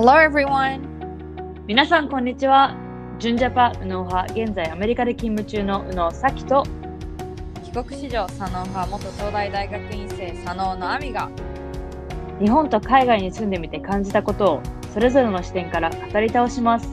Hello everyone! 皆さんこんにちは。純ジャパ右脳派、現在アメリカで勤務中の右脳咲と帰国子女佐野派元東大大学院生佐野の亜美が日本と海外に住んでみて感じたことをそれぞれの視点から語り倒します。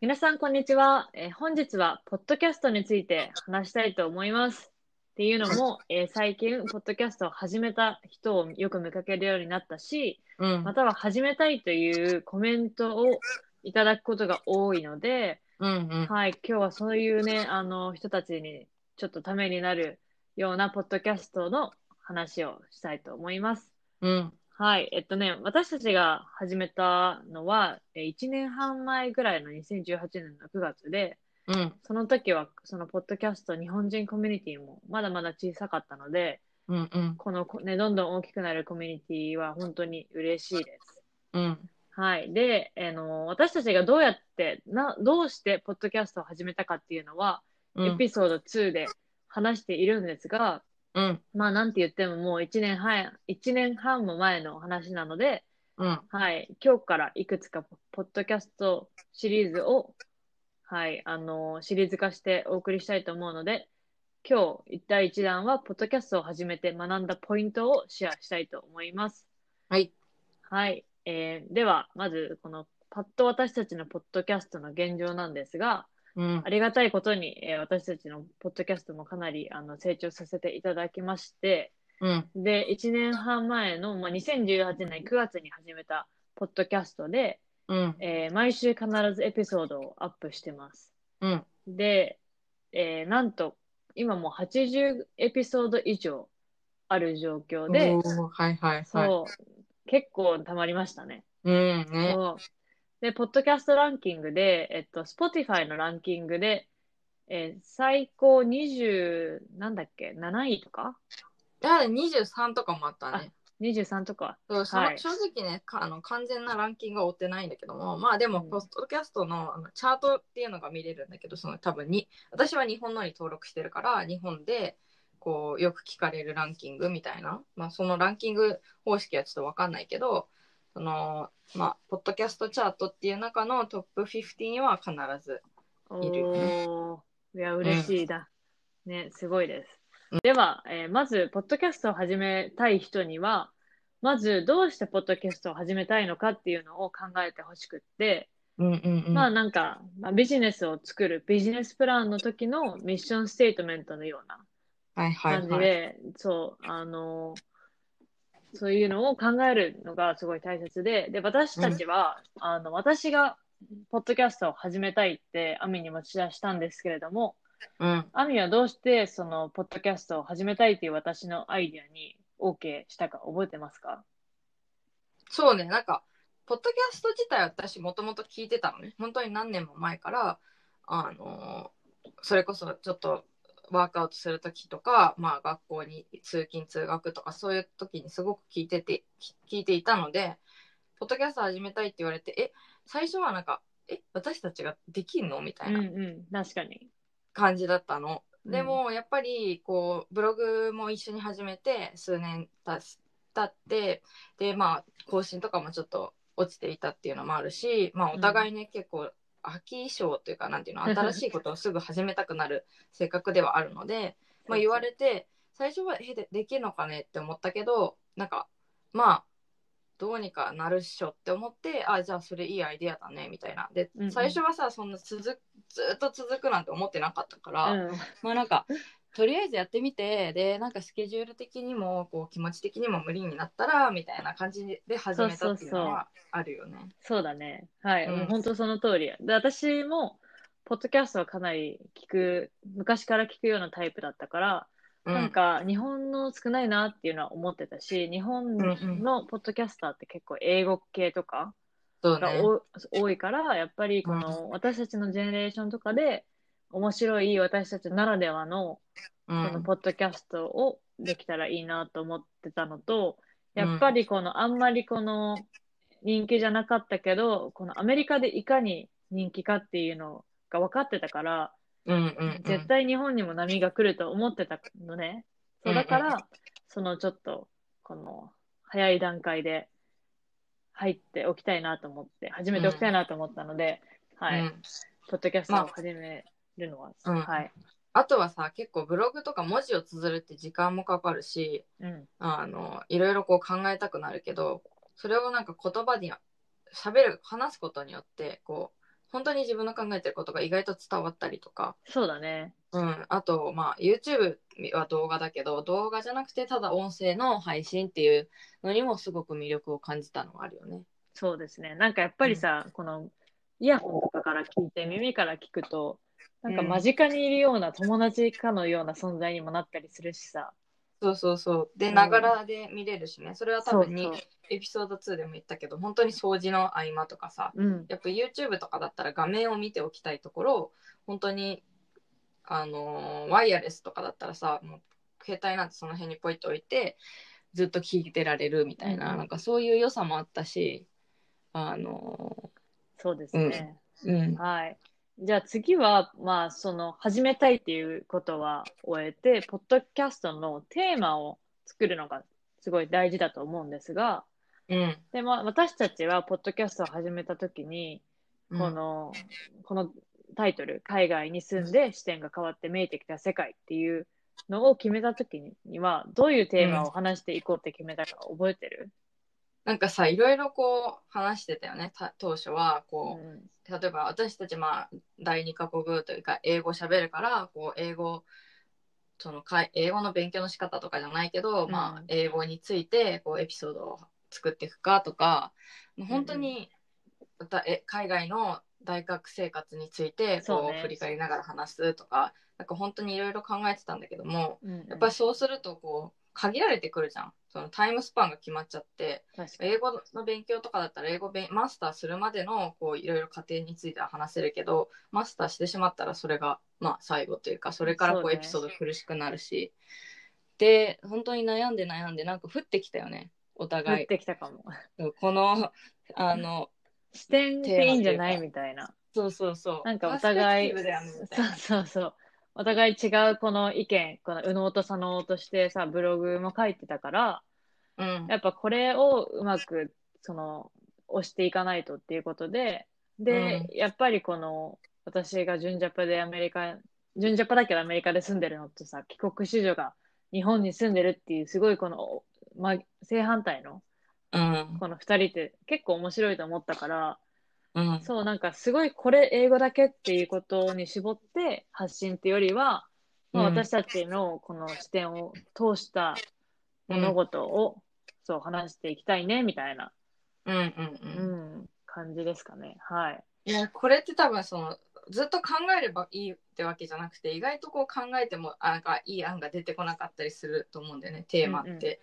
皆さんこんにちは。えー本日はポッドキャストについて話したいと思います。っていうのも、えー最近ポッドキャストを始めた人をよく見かけるようになったし、うん。または始めたいというコメントをいただくことが多いので、うんうん。はい、今日はそういうね、あの人たちにちょっとためになるようなポッドキャストの話をしたいと思います。うん。はい、えっとね、私たちが始めたのは、え1年半前ぐらいの2018年の9月で、うんその時はそのポッドキャスト日本人コミュニティもまだまだ小さかったので、うんうんこのね、どんどん大きくなるコミュニティは本当に嬉しいです。うんはい。で、あの、私たちがどうやって、な、どうしてポッドキャストを始めたかっていうのは、エピソード2で話しているんですが、うんまあ、なんて言ってももう1年半、一年半も前の話なので、うんはい。今日からいくつかポッドキャストシリーズを、はい、あの、シリーズ化してお送りしたいと思うので、今日、第1弾は、ポッドキャストを始めて学んだポイントをシェアしたいと思います。はいはい。えーでは、まず、この、パッと私たちのポッドキャストの現状なんですが、うんありがたいことに、えー私たちのポッドキャストもかなりあの成長させていただきまして、うんで、1年半前の、まあ、2018年9月に始めたポッドキャストで、うん。えー毎週必ずエピソードをアップしてます。うん。で、えーなんと、今もう80エピソード以上ある状況で、おーはいはいはい。そう、結構溜まりましたね。うんね。そう。で、ポッドキャストランキングで、えっと、Spotify のランキングで、えー最高20、なんだっけ、7位とか？いや23とかもあったね ?23 とか。そうはい正直ねかあの完全なランキングは追ってないんだけどもまあでもうんポッドキャストのあのチャートっていうのが見れるんだけどその多分に私は日本のに登録してるから日本でこうよく聞かれるランキングみたいな、まあ、そのランキング方式はちょっと分かんないけどそのまあポッドキャストチャートっていう中のトップ50には必ずいるいや、嬉しいだ。ね、すごいです。うん。では、えーまず、ポッドキャストを始めたい人には、まず、どうしてポッドキャストを始めたいのかっていうのを考えてほしくって、うんうんうん。まあなんか、まあ、ビジネスを作るビジネスプランの時のミッションステートメントのようなはいはい感じはいで、そう、あの、そういうのを考えるのがすごい大切で、で、私たちは、あの、私が、ポッドキャストを始めたいって、アミに持ち出したんですけれども、うんアミはどうして、その、ポッドキャストを始めたいっていう私のアイディアに OK したか覚えてますか？そうね、なんか、ポッドキャスト自体は私もともと聞いてたのね。本当に何年も前から、あのーそれこそちょっとワークアウトするときとか、まあ学校に通勤通学とかそういう時にすごく聞いてて、聞いていたので、ポッドキャスト始めたいって言われて、え、最初はなんか、え、私たちができんの？みたうんいなうん、確かに。感じだったの。うん。でもやっぱりこうブログも一緒に始めて数年た経ってでまあ更新とかもちょっと落ちていたっていうのもあるし、まあ、お互いね、結構飽き性というかなんていうの 新しいことをすぐ始めたくなる性格ではあるのでまあ言われて最初はえでできるのかねって思ったけどなんかまあどうにかなるっしょって思ってあじゃあそれいいアイデアだねみたいな。で、最初はさそんな続くずっと続くなんて思ってなかったから、うん、まあなんかとりあえずやってみてでなんかスケジュール的にもこう気持ち的にも無理になったらみたいな感じで始めたっていうのはあるよね。そうだね。はい。うんもう本当その通り。で、私も、ポッドキャストはかなり聞く、昔から聞くようなタイプだったから、うんなんか日本の少ないなっていうのは思ってたし、日本のポッドキャスターって結構英語系とかがそうね。多多いから、やっぱりこの私たちのジェネレーションとかで面白い私たちならではのうこのんポッドキャストをできたらいいなと思ってたのと、やっぱりこのあんまりこの人気じゃなかったけど、このアメリカでいかに人気かっていうのが分かってたから。絶対日本にも波が来ると思ってたのね。そうだから、そのちょっと、この、早い段階で入っておきたいなと思って、始めておきたいなと思ったので、はい、うんポッドキャストを始めるのは、うんはい。あとはさ、結構ブログとか文字を綴るって時間もかかるし、うん。あの、いろいろこう考えたくなるけど、それをなんか言葉に喋る、話すことによって、こう、本当に自分の考えてることが意外と伝わったりとか、そうだね。うん、あと、まあ、YouTube は動画だけど、動画じゃなくて、ただ音声の配信っていうのにもすごく魅力を感じたのはあるよね。そうですね。なんかやっぱりさ、この、イヤホンとかから聞いて、耳から聞くと、なんか間近にいるような友達かのような存在にもなったりするしさ。そうそうそう。で、うんながらで見れるしね。それは多分にそうそうエピソード2でも言ったけど、本当に掃除の合間とかさ、うん。やっぱ YouTube とかだったら画面を見ておきたいところ、本当に、あのーワイヤレスとかだったらさ、もう携帯なんてその辺にポイッと置いて、ずっと聞いてられるみたいな、うんなんかそういう良さもあったし、あのそうですね。ーうん。はい。じゃあ次は、まあ、その、始めたいっていうことは終えて、ポッドキャストのテーマを作るのがすごい大事だと思うんですが、うん。でも私たちは、ポッドキャストを始めたときに、うん。この、このタイトル、海外に住んで視点が変わって見えてきた世界っていうのを決めたときには、どういうテーマを話していこうって決めたか覚えてる、なんかさ、いろいろこう話してたよね、た当初は。こう、うん。例えば私たちまあ第二カ国語というか英語喋るからこう英語そのかい英語の勉強の仕方とかじゃないけど、うん。まあ英語についてこうエピソードを作っていくかとか本当に、だえ海外の大学生活についてそうね。こう振り返りながら話すとかなんか本当にいろいろ考えてたんだけどもうん。やっぱりそうするとこう限られてくるじゃんそのタイムスパンが決まっちゃって。英語の勉強とかだったら英語べマスターするまでのこういろいろ過程については話せるけどマスターしてしまったらそれがまあ最後というかそれからこそうエピソード苦しくなるし、で本当に悩んで悩んでなんか降ってきたよねお降互いってきたかも。このあの視点っていいんじゃないみたいな。そうそうそうなんかお互いそうなそうそう。お互い違うこの意見、この右脳と左脳としてさ、ブログも書いてたから、うん。やっぱこれをうまく、その、押していかないとっていうことで、で、やっぱりこの、私が純ジャパでアメリカ、純ジャパだけどアメリカで住んでるのとさ、帰国子女が日本に住んでるっていう、すごいこの、ま、正反対の、うん。この二人って結構面白いと思ったから、うん。そう、なんかすごいこれ英語だけっていうことに絞って発信っていうよりは、まあ、うん。私たちのこの視点を通した物事を、そう話していきたいねみたいな、うんうんううんん、感じですかね。はい。いやこれって多分そのずっと考えればいいってわけじゃなくて意外とこう考えてもあなんかいい案が出てこなかったりすると思うんだよねテーマって、うんうん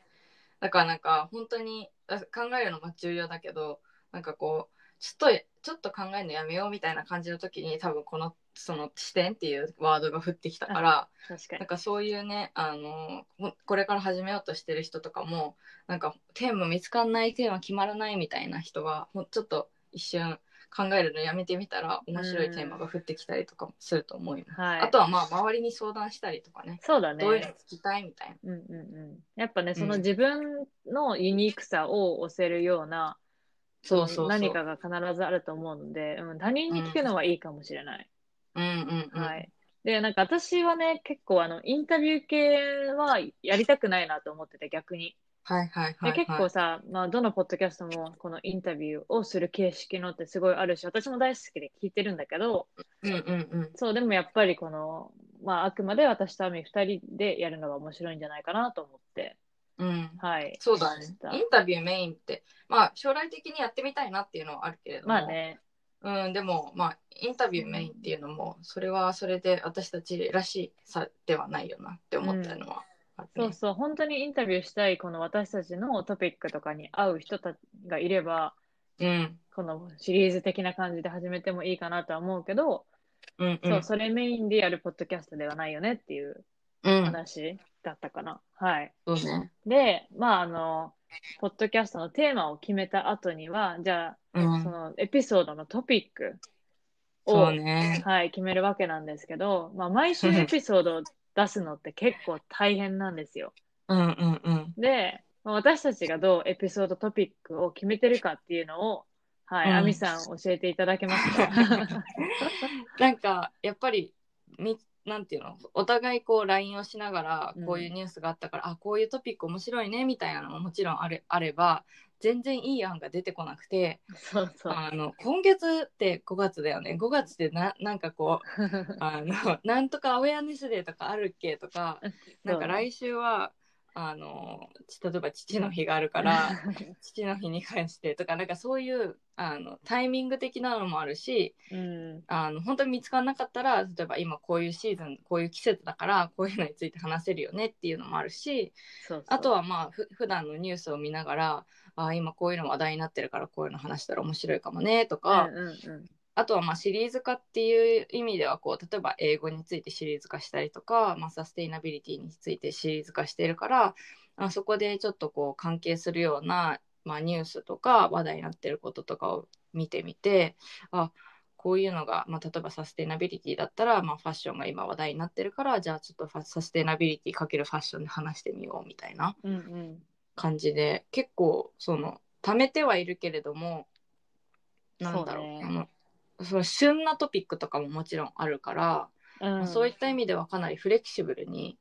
だからなんか本当にあ考えるのも重要だけどなんかこうちょっとちょっと考えるのやめようみたいな感じの時に多分このその視点っていうワードが降ってきたから確かに。なんかそういうねあのほこれから始めようとしてる人とかもなんかテーマ見つかんないテーマ決まらないみたいな人はほんちょっと一瞬考えるのやめてみたら面白いテーマが降ってきたりとかもすると思うよ、はい。あとはまあ周りに相談したりとかねそうだね。どういうの聞きたいみたいな。うんうんうん。やっぱね、そのうん自分のユニークさを押せるような、そうそうそう何かが必ずあると思うので、うん、他人に聞くのはいいかもしれない。うんうんうん。はい。で、なんか私はね、結構あの、インタビュー系はやりたくないなと思ってて、逆に。はいはいはい、ではい。結構さ、まあ、どのポッドキャストもこのインタビューをする形式のってすごいあるし、私も大好きで聞いてるんだけど、うんうんうん。そう、でもやっぱりこの、まあ、あくまで私とアミ二人でやるのが面白いんじゃないかなと思って、うん、はい。そうだね。インタビューメインって、まあ将来的にやってみたいなっていうのはあるけれども、まあね、うん、でも、まあ、インタビューメインっていうのも、それはそれで私たちらしさではないよなって思ったのはあるね、そうそう、本当にインタビューしたい、この私たちのトピックとかに合う人たちがいれば、うん。このシリーズ的な感じで始めてもいいかなとは思うけど、うん、うん。そう、それメインでやるポッドキャストではないよねっていう。うん。話だったかな。はい。そうね。で、まあ、あの、ポッドキャストのテーマを決めた後には、じゃあ、うん。そのエピソードのトピックを、ね。はい、決めるわけなんですけど、まあ、毎週エピソードを出すのって結構大変なんですよ。うんうんうん。で、まあ私たちがどうエピソードトピックを決めてるかっていうのを、はい、うんアミさん教えていただけますか？なんかやっぱりみなんていうの？お互いこう LINE をしながらうん。こういうニュースがあったから、あこういうトピック面白いねみたいなのももちろんあれあれば全然いい案が出てこなくてそうそう。あの今月って5月だよね。5月ってななんかこう あのなんとかアウェアネスデーとかあるっけとかなんか来週はあのち例えば父の日があるから 父の日に関してとかなんかそういうあのタイミング的なのもあるしうん、あの本当に見つからなかったら例えば今こういうシーズンこういう季節だからこういうのについて話せるよねっていうのもあるしあとはまあふ普段のニュースを見ながらあ今こういうの話題になってるからこういうの話したら面白いかもねとか、うんうんうんあとはまあシリーズ化っていう意味ではこう例えば英語についてシリーズ化したりとか、まあ、サステイナビリティについてシリーズ化してるからあそこでちょっとこう関係するような、まあ、ニュースとか話題になってることとかを見てみてあこういうのが、まあ、例えばサステイナビリティだったら、まあ、ファッションが今話題になってるからじゃあちょっとファサステイナビリティかけるファッションで話してみようみたいなうんうん感じで結構その貯めてはいるけれどもなんだろうねその旬なトピックとかももちろんあるから、うん。そういった意味ではかなりフレキシブルに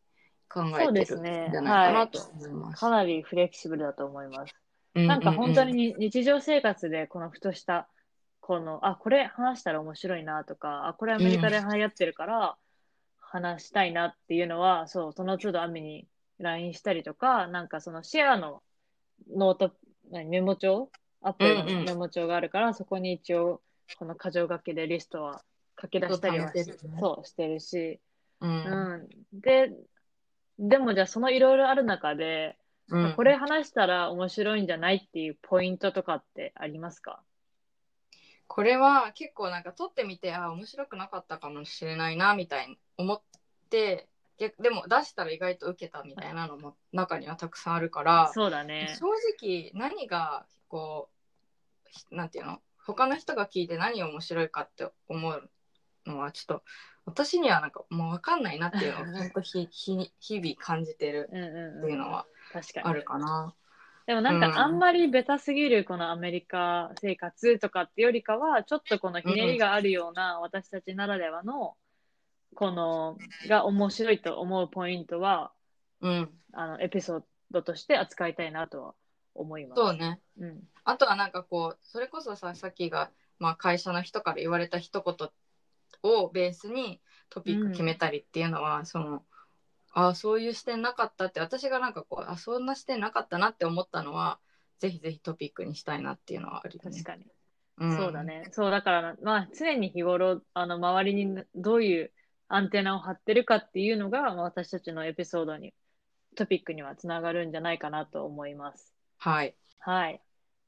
考えてるんじゃないかなと思います。かなりフレキシブルだと思います。うなんか本当うに日常生活でこのふとした、この、あ、これ話したら面白いなとか、あ、これアメリカで流行ってるから話したいなっていうのは、そう、その都度アミに LINE したりとか、なんかそのシェアのノート、何メモ帳？アプリのうんうん。メモ帳があるから、そこに一応この箇条書きでリストは書き出したりはしね。そうしてるし、うん。うん。で、でもじゃあそのいろいろある中で、うん。これ話したら面白いんじゃないっていうポイントとかってありますか？これは結構なんか撮ってみてあ面白くなかったかもしれないなみたいに思って逆でも出したら意外と受けたみたいなのも中にはたくさんあるからそうだね。正直何がこうひなんていうの？他の人が聞いて何面白いかって思うのはちょっと私にはなんかもう分かんないなっていうのを本当ひひ日々感じてるっていうのは確かに。あるかな。でもなんかあんまりベタすぎるこのアメリカ生活とかってよりかは、ちょっとこのひねりがあるような私たちならではの、この、が面白いと思うポイントは、うん、あの、エピソードとして扱いたいなとは思います。そうね。うん。あとはなんかこうそれこそささっきが、まあ、会社の人から言われた一言をベースにトピック決めたりっていうのは、そのああそういう視点なかったって私がなんかこうあそんな視点なかったなって思ったのはぜひぜひトピックにしたいなっていうのはあるよね確。かに。うんそうだ。ね。そう、だから、まあ、常に日頃、あの、周りにどういうアンテナを張ってるかっていうのが、まあ私たちのエピソードに、トピックにはつながるんじゃないかなと思います。はい。はい。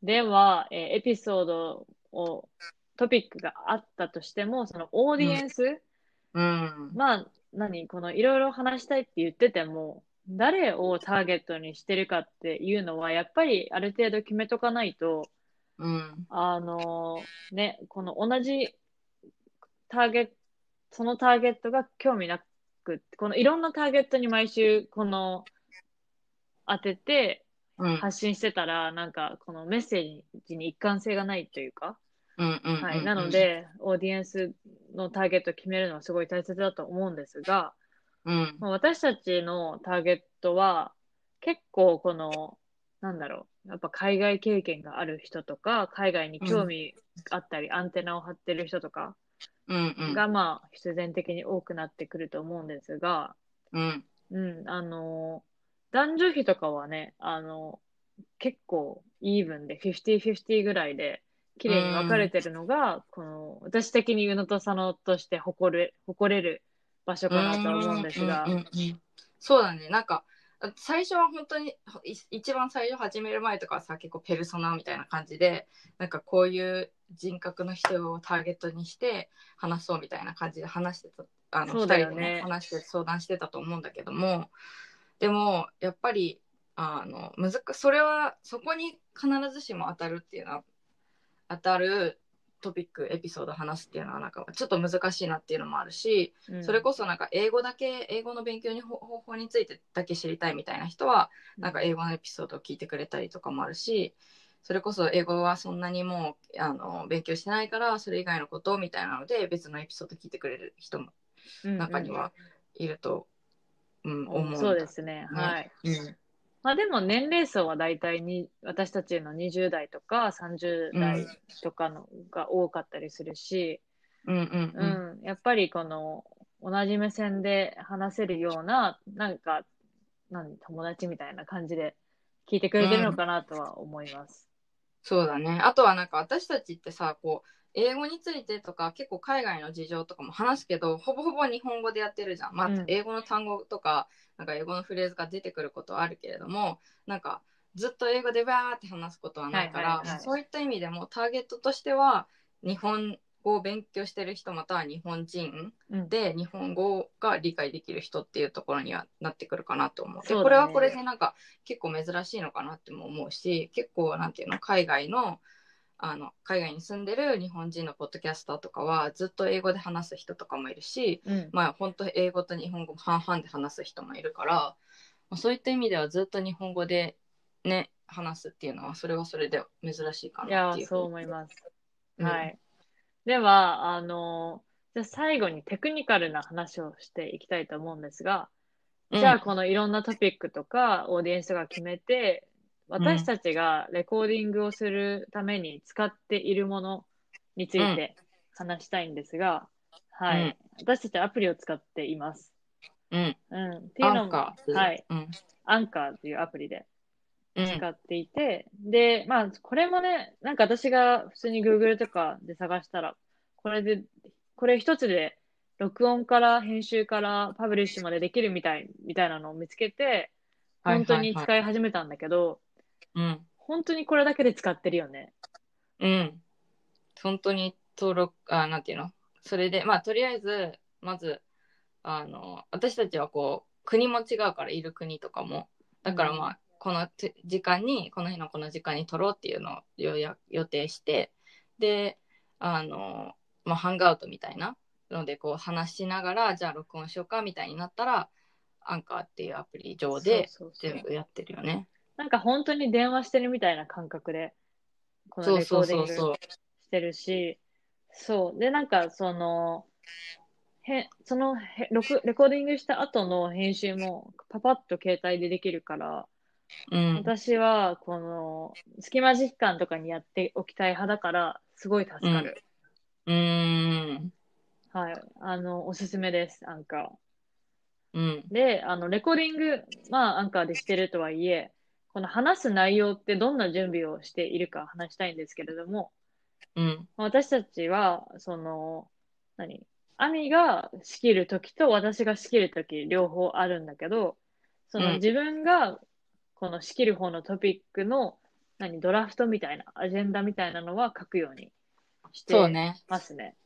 では、えーエピソードを、トピックがあったとしても、そのオーディエンス、うん。まあ、何、このいろいろ話したいって言ってても、誰をターゲットにしてるかっていうのは、やっぱりある程度決めとかないと、うん。あのね、この同じターゲット、そのターゲットが興味なく、このいろんなターゲットに毎週、この、当ててうん。発信してたら、なんか、このメッセージに一貫性がないというか、うん。うん。はい。なの、で、オーディエンスのターゲットを決めるのはすごい大切だと思うんですが、うん。まあ私たちのターゲットは、結構この、なんだろう、やっぱ海外経験がある人とか、海外に興味あったり、アンテナを張ってる人とかうん。うん。が、まあ、必然的に多くなってくると思うんですが、うん。うん、あの、男女比とかはね、あの、結構イーブンで50-50ぐらいで、綺麗に分かれてるのが、この、私的に宇野と佐野として誇れ、誇れる場所かなとは思うんですが。うん、うんうんそうだね。なんか最初は本当にい一番最初始める前とかはさ結構ペルソナみたいな感じでなんかこういう人格の人をターゲットにして話そうみたいな感じで話してたあのね。人でね話して相談してたと思うんだけどもでもやっぱりあの難それはそこに必ずしも当たるっていうのは当たるトピックエピソード話すっていうのはなんかちょっと難しいなっていうのもあるし、うん。それこそなんか英語だけ英語の勉強に方方法についてだけ知りたいみたいな人はなんか英語のエピソードを聞いてくれたりとかもあるしそれこそ英語はそんなにもうあの勉強してないからそれ以外のことみたいなので別のエピソード聞いてくれる人も中にはいると、うん思うそうですね。はい。うんまあでも年齢層は大体に私たちの20代とか30代とかのが多かったりするし、うんうんううんん、やっぱりこの同じ目線で話せるような、なんか、何、友達みたいな感じで聞いてくれてるのかなとは思います。そうだね。あとはなんか私たちってさ、こう、英語についてとか結構海外の事情とかも話すけど、ほぼほぼ日本語でやってるじゃん。まあうん、英語の単語とか、なんか英語のフレーズが出てくることはあるけれども、なんかずっと英語でわーって話すことはないから、はいはいはいそういった意味でもターゲットとしては、日本語を勉強してる人または日本人うん、で日本語が理解できる人っていうところにはなってくるかなと思う。でそうだねこれはこれでなんか結構珍しいのかなっても思うし結構なんていうの海外のあの海外に住んでる日本人のポッドキャスターとかはずっと英語で話す人とかもいるしうん、まあ本当英語と日本語半々で話す人もいるから、まあ、そういった意味ではずっと日本語でね話すっていうのはそれはそれで珍しいかいなっていう。やそう思います。うんはい。では、あの、じゃあ最後にテクニカルな話をしていきたいと思うんですが、うんじゃあこのいろんなトピックとかオーディエンスとか決めて、私たちがレコーディングをするために使っているものについて話したいんですが、はい、うん。私たちアプリを使っています。うん、うん。っていうのも、はい。うん。アンカーというアプリでうん使っていて、で、まあ、これもね、なんか私が普通に Google とかで探したら、これで、これ一つで、録音から編集からパブリッシュまでできるみたい、みたいなのを見つけて、本当に使い始めたんだけど、うん本当にこれだけで使ってるよね。うん。本当に登録、あ、なんていうの？それで、まあ、とりあえず、まず、あの、私たちはこう、国も違うから、いる国とかも。だからまあ、このて時間に、この日のこの時間に撮ろうっていうのを予定して、で、あの、まあ、ハンガウトみたいなので、こう、話しながら、じゃあ録音しようかみたいになったら、アンカーっていうアプリ上でそうそうそう全部やってるよね。なんか本当に電話してるみたいな感覚で、このレコーディングそうそう。してるし、そう。で、なんか、その、へ、そのへ録レコーディングした後の編集もパパッと携帯でできるから、うん。私は、この、隙間時間とかにやっておきたい派だから、すごい助かる。うーん。はい。あの、おすすめです、アンカうん。ー。で、あの、レコーディング、まあ、アンカーでしてるとはいえ、この話す内容ってどんな準備をしているか話したいんですけれども、うん。私たちは、その、何？アミが仕切るときと私が仕切るとき両方あるんだけど、そのうん自分がこの仕切る方のトピックの何ドラフトみたいな、アジェンダみたいなのは書くようにしてそうね。ますね。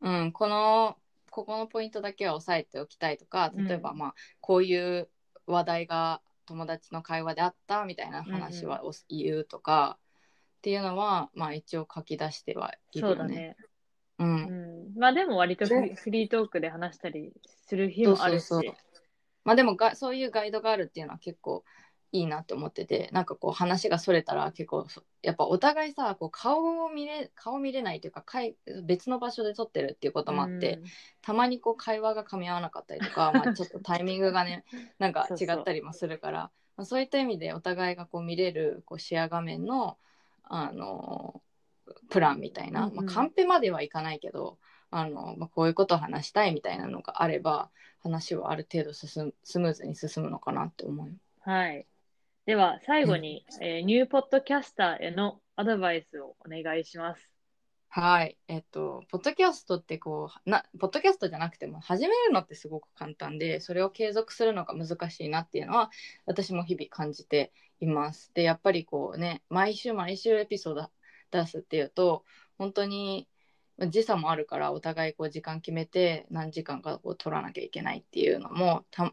うん。この、ここのポイントだけは押さえておきたいとか、例えば、うんまあ、こういう話題が友達の会話であったみたいな話はお言うとか、っていうのは、まあ、一応書き出してはいる。そうだね。う。うんん。まあでも割とフリフリートークで話したりする日もあるし。そうそうそうまあでもがそういうガイドがあるっていうのは結構いいなって思っててなんかこう話がそれたら結構そやっぱお互いさこう顔を見れ顔見れないというかかい別の場所で撮ってるっていうこともあって、うんたまにこう会話が噛み合わなかったりとか、まあ、ちょっとタイミングがねなんか違ったりもするからまあ、そういった意味でお互いがこう見れるこうシェア画面の、あのプランみたいな、うんうんまあ、カンペまではいかないけどあの、まあ、こういうことを話したいみたいなのがあれば話はある程度進むスムーズに進むのかなって思う。はい。では、最後に、えーニューポッドキャスターへのアドバイスをお願いします。はい。えっと、ポッドキャストってこう、な、ポッドキャストじゃなくても始めるのってすごく簡単で、それを継続するのが難しいなっていうのは、私も日々感じています。で、やっぱりこうね、毎週毎週エピソード出すっていうと、本当に、まあ時差もあるからお互いこう時間決めて何時間かこう取らなきゃいけないっていうのもた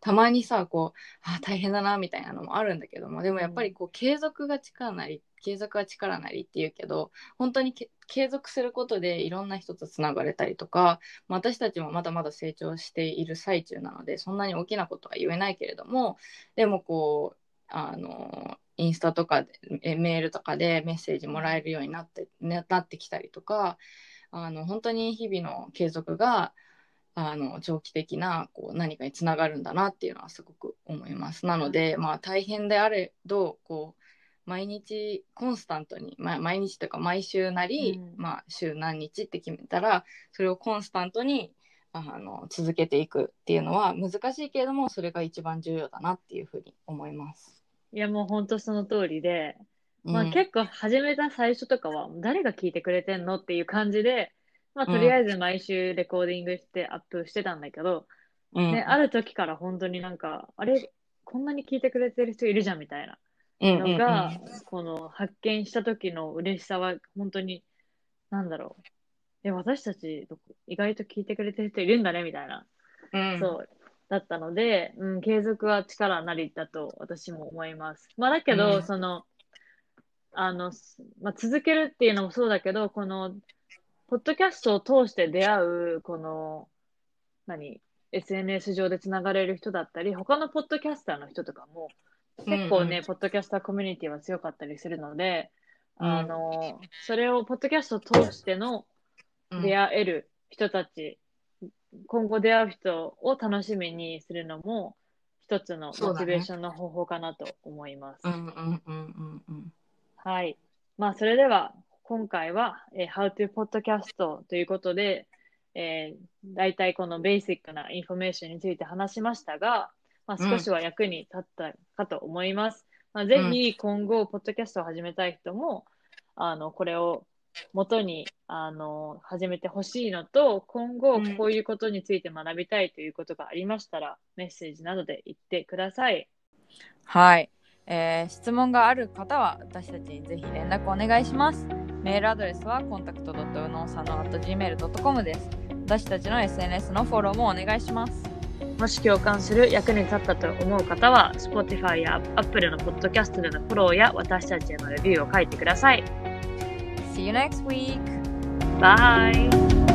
たまにさこうあ大変だなみたいなのもあるんだけどもでもやっぱりこう継続が力なり継続は力なりっていうけど本当に継続することでいろんな人とつながれたりとか私たちもまだまだ成長している最中なのでそんなに大きなことは言えないけれどもでもこうあのインスタとかでえメールとかでメッセージもらえるようになって,、ね、なってきたりとかあの本当に日々の継続があの長期的なこう何かにつながるんだなっていうのはすごく思います。なので、まあ、大変であれどこう毎日コンスタントに、まあ、毎日というか毎週なり、うんまあ、週何日って決めたらそれをコンスタントにあの続けていくっていうのは難しいけれどもそれが一番重要だなっていうふうに思います。いや、もう本当その通りで、まあうん結構始めた最初とかは誰が聞いてくれてんのっていう感じで、まあとりあえず毎週レコーディングしてアップしてたんだけど、うん。ね、ある時から本当になんか、あれ、こんなに聞いてくれてる人いるじゃんみたいなうんうんのが、この発見した時の嬉しさは本当に、なんだろう。え、私たち意外と聞いてくれてる人いるんだねみたいな、うん。そう、だったので、うん、継続は力なりだと私も思います。まあだけど、うん。その、あの、すまあ、続けるっていうのもそうだけど、この、ポッドキャストを通して出会う、この、何、SNS 上でつながれる人だったり、他のポッドキャスターの人とかも、結構ね、うん。ポッドキャスターコミュニティは強かったりするので、うん。あの、それを、ポッドキャストを通してのうん。出会える人たち、今後出会う人を楽しみにするのも、一つのモチベーションの方法かなと思います。うんうんうんうんうんはい。まあ、それでは、今回は、えー How to Podcast ということで、えー、大体このベーシックなインフォメーションについて話しましたが、まあ、うん少しは役に立ったかと思います。まあ、ぜひ今後、ポッドキャストを始めたい人も、あの、これを元に、あの、始めてほしいのと、今後うんこういうことについて学びたいということがありましたら、メッセージなどで言ってください。はい、えー質問がある方は私たちにぜひ連絡お願いします。メールアドレスはコンタクト .unosano.gmail.com です。私たちの SNS のフォローもお願いします。もし共感する役に立ったと思う方は、Spotify や Apple のポッドキャストでのフォローや私たちへのレビューを書いてください。See you next week! バイ